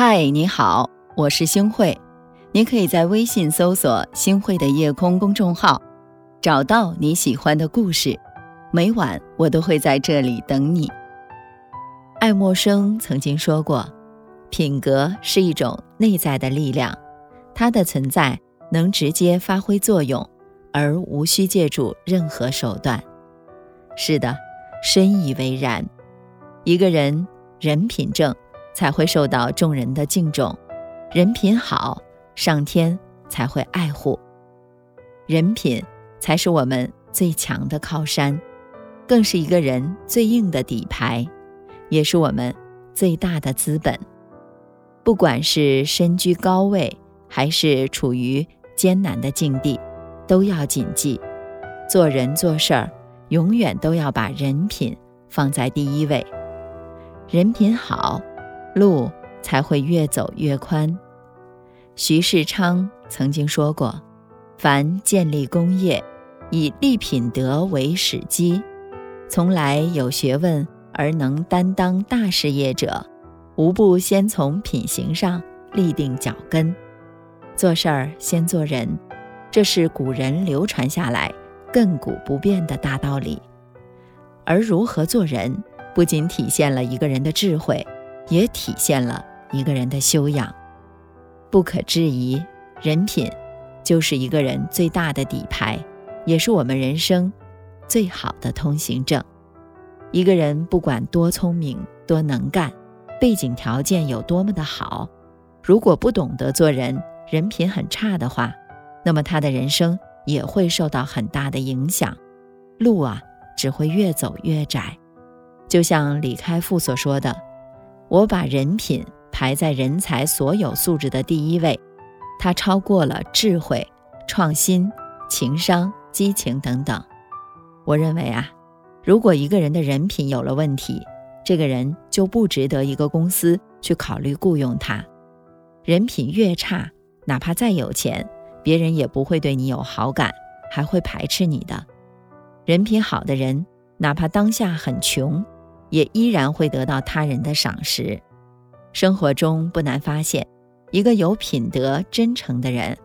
嗨，你好，我是星慧。你可以在微信搜索“星慧的夜空”公众号，找到你喜欢的故事。每晚我都会在这里等你。爱默生曾经说过：“品格是一种内在的力量，它的存在能直接发挥作用，而无需借助任何手段。”是的，深以为然。一个人人品正。才会受到众人的敬重，人品好，上天才会爱护。人品才是我们最强的靠山，更是一个人最硬的底牌，也是我们最大的资本。不管是身居高位，还是处于艰难的境地，都要谨记：做人做事儿，永远都要把人品放在第一位。人品好。路才会越走越宽。徐世昌曾经说过：“凡建立功业，以立品德为始基。从来有学问而能担当大事业者，无不先从品行上立定脚跟。做事儿先做人，这是古人流传下来亘古不变的大道理。而如何做人，不仅体现了一个人的智慧。”也体现了一个人的修养。不可置疑，人品就是一个人最大的底牌，也是我们人生最好的通行证。一个人不管多聪明、多能干，背景条件有多么的好，如果不懂得做人，人品很差的话，那么他的人生也会受到很大的影响，路啊只会越走越窄。就像李开复所说的。我把人品排在人才所有素质的第一位，它超过了智慧、创新、情商、激情等等。我认为啊，如果一个人的人品有了问题，这个人就不值得一个公司去考虑雇佣他。人品越差，哪怕再有钱，别人也不会对你有好感，还会排斥你的。人品好的人，哪怕当下很穷。也依然会得到他人的赏识。生活中不难发现，一个有品德、真诚的人，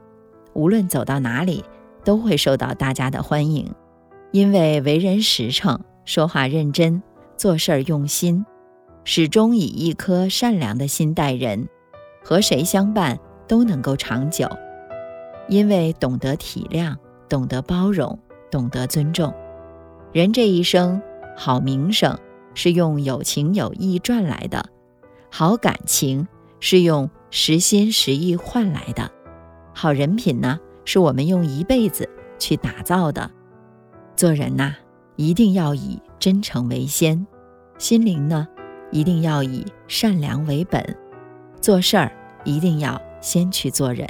无论走到哪里，都会受到大家的欢迎，因为为人实诚，说话认真，做事儿用心，始终以一颗善良的心待人，和谁相伴都能够长久。因为懂得体谅，懂得包容，懂得尊重。人这一生，好名声。是用有情有义赚来的，好感情是用实心实意换来的，好人品呢，是我们用一辈子去打造的。做人呐，一定要以真诚为先，心灵呢，一定要以善良为本，做事儿一定要先去做人，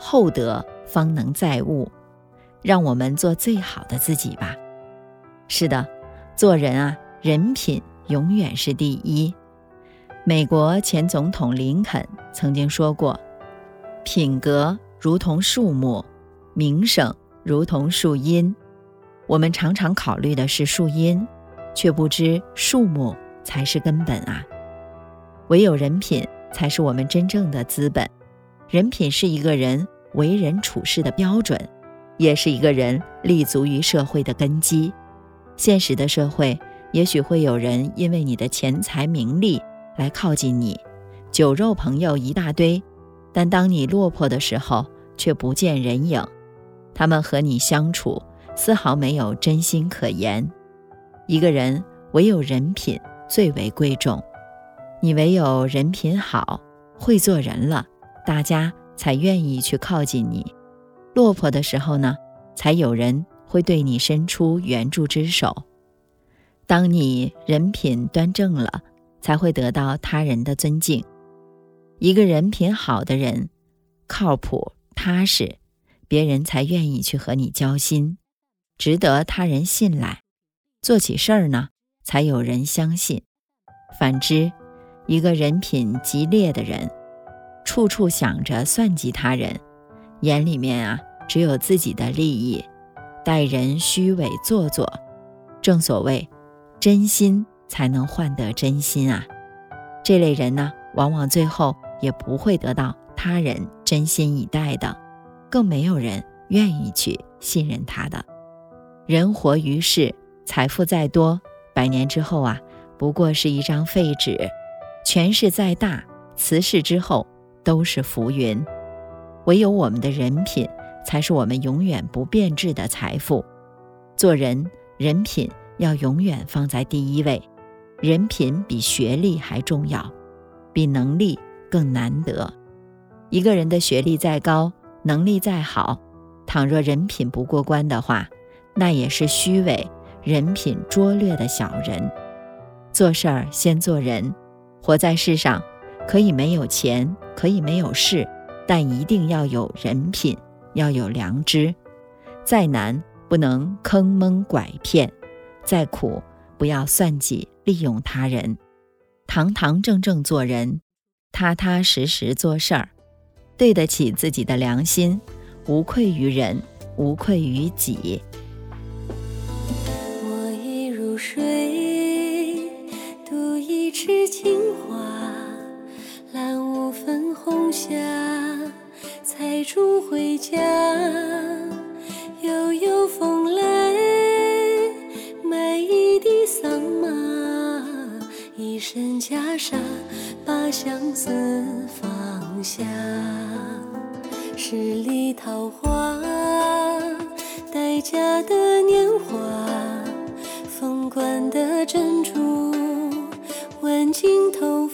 厚德方能载物。让我们做最好的自己吧。是的，做人啊。人品永远是第一。美国前总统林肯曾经说过：“品格如同树木，名声如同树荫。”我们常常考虑的是树荫，却不知树木才是根本啊！唯有人品才是我们真正的资本。人品是一个人为人处事的标准，也是一个人立足于社会的根基。现实的社会。也许会有人因为你的钱财名利来靠近你，酒肉朋友一大堆，但当你落魄的时候却不见人影。他们和你相处丝毫没有真心可言。一个人唯有人品最为贵重，你唯有人品好，会做人了，大家才愿意去靠近你。落魄的时候呢，才有人会对你伸出援助之手。当你人品端正了，才会得到他人的尊敬。一个人品好的人，靠谱踏实，别人才愿意去和你交心，值得他人信赖。做起事儿呢，才有人相信。反之，一个人品极劣的人，处处想着算计他人，眼里面啊只有自己的利益，待人虚伪做作。正所谓。真心才能换得真心啊！这类人呢，往往最后也不会得到他人真心以待的，更没有人愿意去信任他的。人活于世，财富再多，百年之后啊，不过是一张废纸；权势再大，辞世之后都是浮云。唯有我们的人品，才是我们永远不变质的财富。做人，人品要永远放在第一位，人品比学历还重要，比能力更难得。一个人的学历再高，能力再好，倘若人品不过关的话，那也是虚伪、人品拙劣的小人。做事儿先做人，活在世上，可以没有钱，可以没有势。但一定要有人品，要有良知。再难不能坑蒙拐骗，再苦不要算计利用他人。堂堂正正做人，踏踏实实做事儿，对得起自己的良心，无愧于人，无愧于己。我已入睡，独一池青花，揽五分红霞。采竹回家，身袈裟，把相思放下。十里桃花，待嫁的年华，凤冠的珍珠，挽进头发